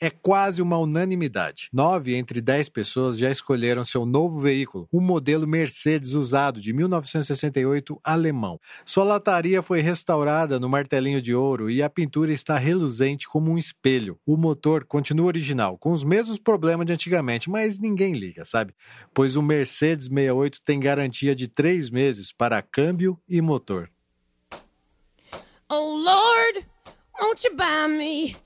é quase uma unanimidade. Nove entre dez pessoas já escolheram seu novo veículo, um modelo Mercedes usado de 1968 alemão. Sua lataria foi restaurada no martelinho de ouro e a pintura está reluzente como um espelho. O motor continua original, com os mesmos problemas de antigamente, mas ninguém liga, sabe? Pois o Mercedes 68 tem garantia de três meses para câmbio e motor. Oh Lord, won't you buy me?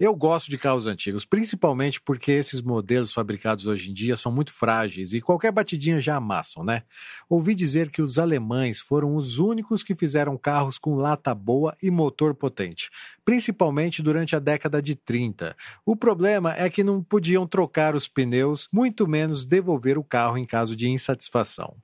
Eu gosto de carros antigos, principalmente porque esses modelos fabricados hoje em dia são muito frágeis e qualquer batidinha já amassam, né? Ouvi dizer que os alemães foram os únicos que fizeram carros com lata boa e motor potente, principalmente durante a década de 30. O problema é que não podiam trocar os pneus, muito menos devolver o carro em caso de insatisfação.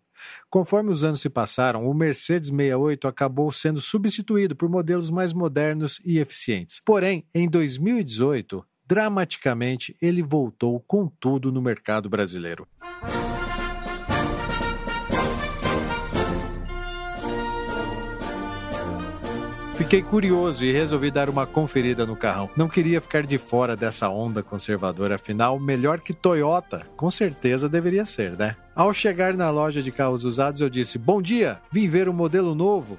Conforme os anos se passaram, o Mercedes 68 acabou sendo substituído por modelos mais modernos e eficientes. Porém, em 2018, dramaticamente, ele voltou com tudo no mercado brasileiro. Fiquei curioso e resolvi dar uma conferida no carrão. Não queria ficar de fora dessa onda conservadora, afinal, melhor que Toyota, com certeza deveria ser, né? Ao chegar na loja de carros usados, eu disse: Bom dia, vim ver um modelo novo.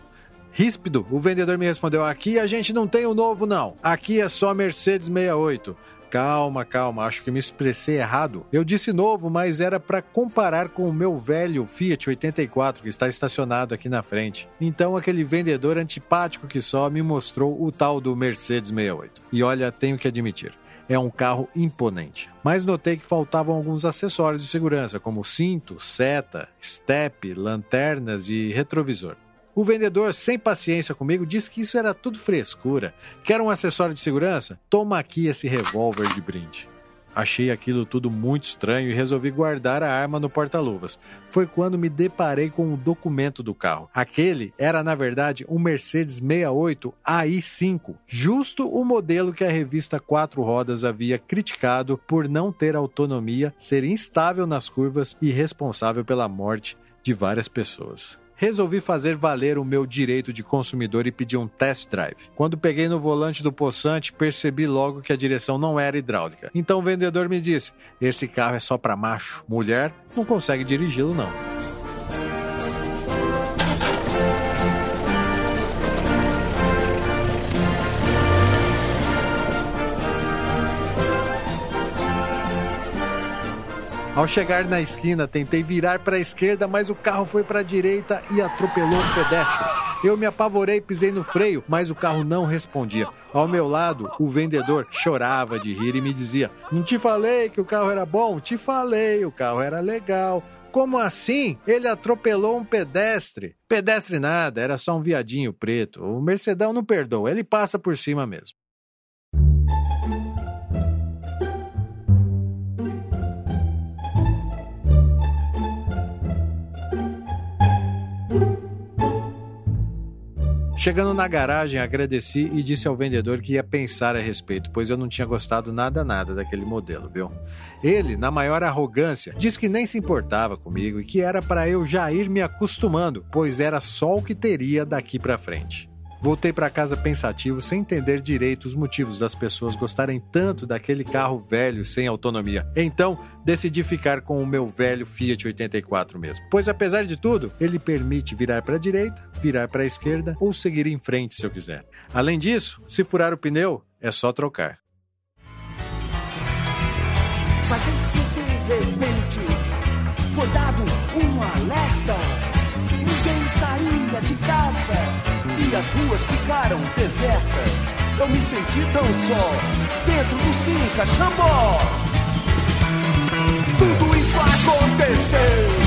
Ríspido, o vendedor me respondeu: Aqui a gente não tem o um novo, não. Aqui é só Mercedes 68. Calma, calma, acho que me expressei errado. Eu disse novo, mas era para comparar com o meu velho Fiat 84 que está estacionado aqui na frente. Então aquele vendedor antipático que só me mostrou o tal do Mercedes 68. E olha, tenho que admitir, é um carro imponente. Mas notei que faltavam alguns acessórios de segurança, como cinto, seta, step, lanternas e retrovisor. O vendedor, sem paciência comigo, disse que isso era tudo frescura. Quer um acessório de segurança? Toma aqui esse revólver de brinde. Achei aquilo tudo muito estranho e resolvi guardar a arma no porta-luvas. Foi quando me deparei com o documento do carro. Aquele era, na verdade, um Mercedes 68 AI5, justo o modelo que a revista Quatro Rodas havia criticado por não ter autonomia, ser instável nas curvas e responsável pela morte de várias pessoas resolvi fazer valer o meu direito de consumidor e pedir um test drive. Quando peguei no volante do poçante, percebi logo que a direção não era hidráulica. Então o vendedor me disse: "Esse carro é só para macho, mulher não consegue dirigi-lo não". Ao chegar na esquina, tentei virar para a esquerda, mas o carro foi para a direita e atropelou um pedestre. Eu me apavorei, pisei no freio, mas o carro não respondia. Ao meu lado, o vendedor chorava de rir e me dizia: Não te falei que o carro era bom? Te falei, o carro era legal. Como assim? Ele atropelou um pedestre. Pedestre nada, era só um viadinho preto. O Mercedão não perdoa, ele passa por cima mesmo. Chegando na garagem, agradeci e disse ao vendedor que ia pensar a respeito, pois eu não tinha gostado nada nada daquele modelo, viu? Ele, na maior arrogância, disse que nem se importava comigo e que era para eu já ir me acostumando, pois era só o que teria daqui para frente. Voltei para casa pensativo, sem entender direito os motivos das pessoas gostarem tanto daquele carro velho sem autonomia. Então, decidi ficar com o meu velho Fiat 84 mesmo. Pois apesar de tudo, ele permite virar para a direita, virar para a esquerda ou seguir em frente se eu quiser. Além disso, se furar o pneu, é só trocar. Foi dado um alerta. Ninguém saía de casa e as ruas ficaram desertas. Eu me senti tão só, dentro do Cinca Xambó. Tudo isso aconteceu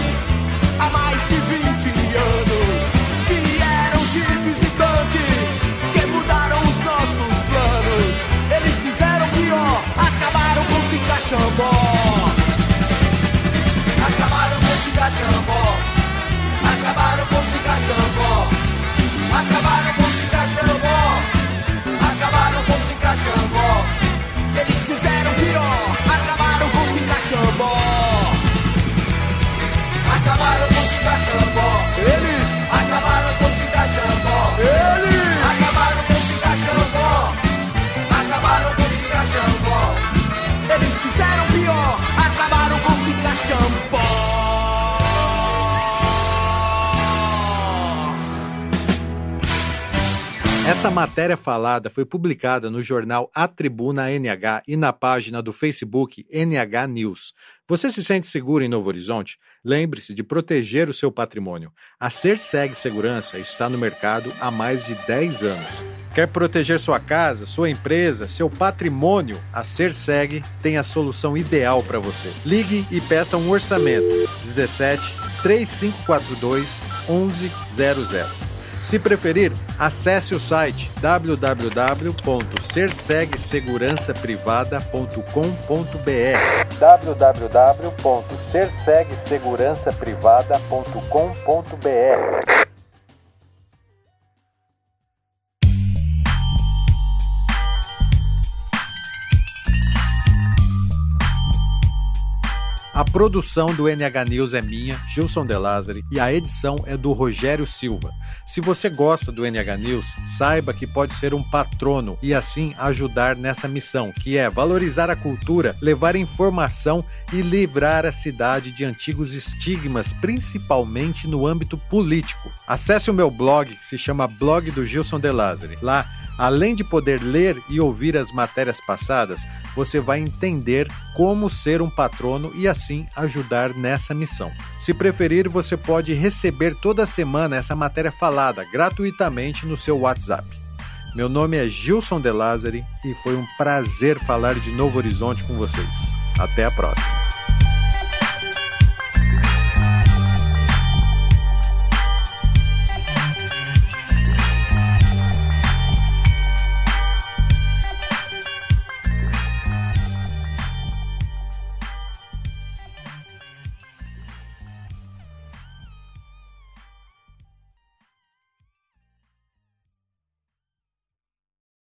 Essa matéria falada foi publicada no jornal A Tribuna NH e na página do Facebook NH News. Você se sente seguro em Novo Horizonte? Lembre-se de proteger o seu patrimônio. A Serseg Segurança está no mercado há mais de 10 anos. Quer proteger sua casa, sua empresa, seu patrimônio? A Serseg tem a solução ideal para você. Ligue e peça um orçamento. 17 3542 1100. Se preferir, acesse o site www.cersegsegurançaprivada.com.br www.cersegsegurançaprivada.com.br A produção do NH News é minha, Gilson De Lázari, e a edição é do Rogério Silva. Se você gosta do NH News, saiba que pode ser um patrono e assim ajudar nessa missão, que é valorizar a cultura, levar informação e livrar a cidade de antigos estigmas, principalmente no âmbito político. Acesse o meu blog, que se chama Blog do Gilson De Lázari. Lá Além de poder ler e ouvir as matérias passadas, você vai entender como ser um patrono e assim ajudar nessa missão. Se preferir, você pode receber toda semana essa matéria falada gratuitamente no seu WhatsApp. Meu nome é Gilson De Lázari e foi um prazer falar de Novo Horizonte com vocês. Até a próxima.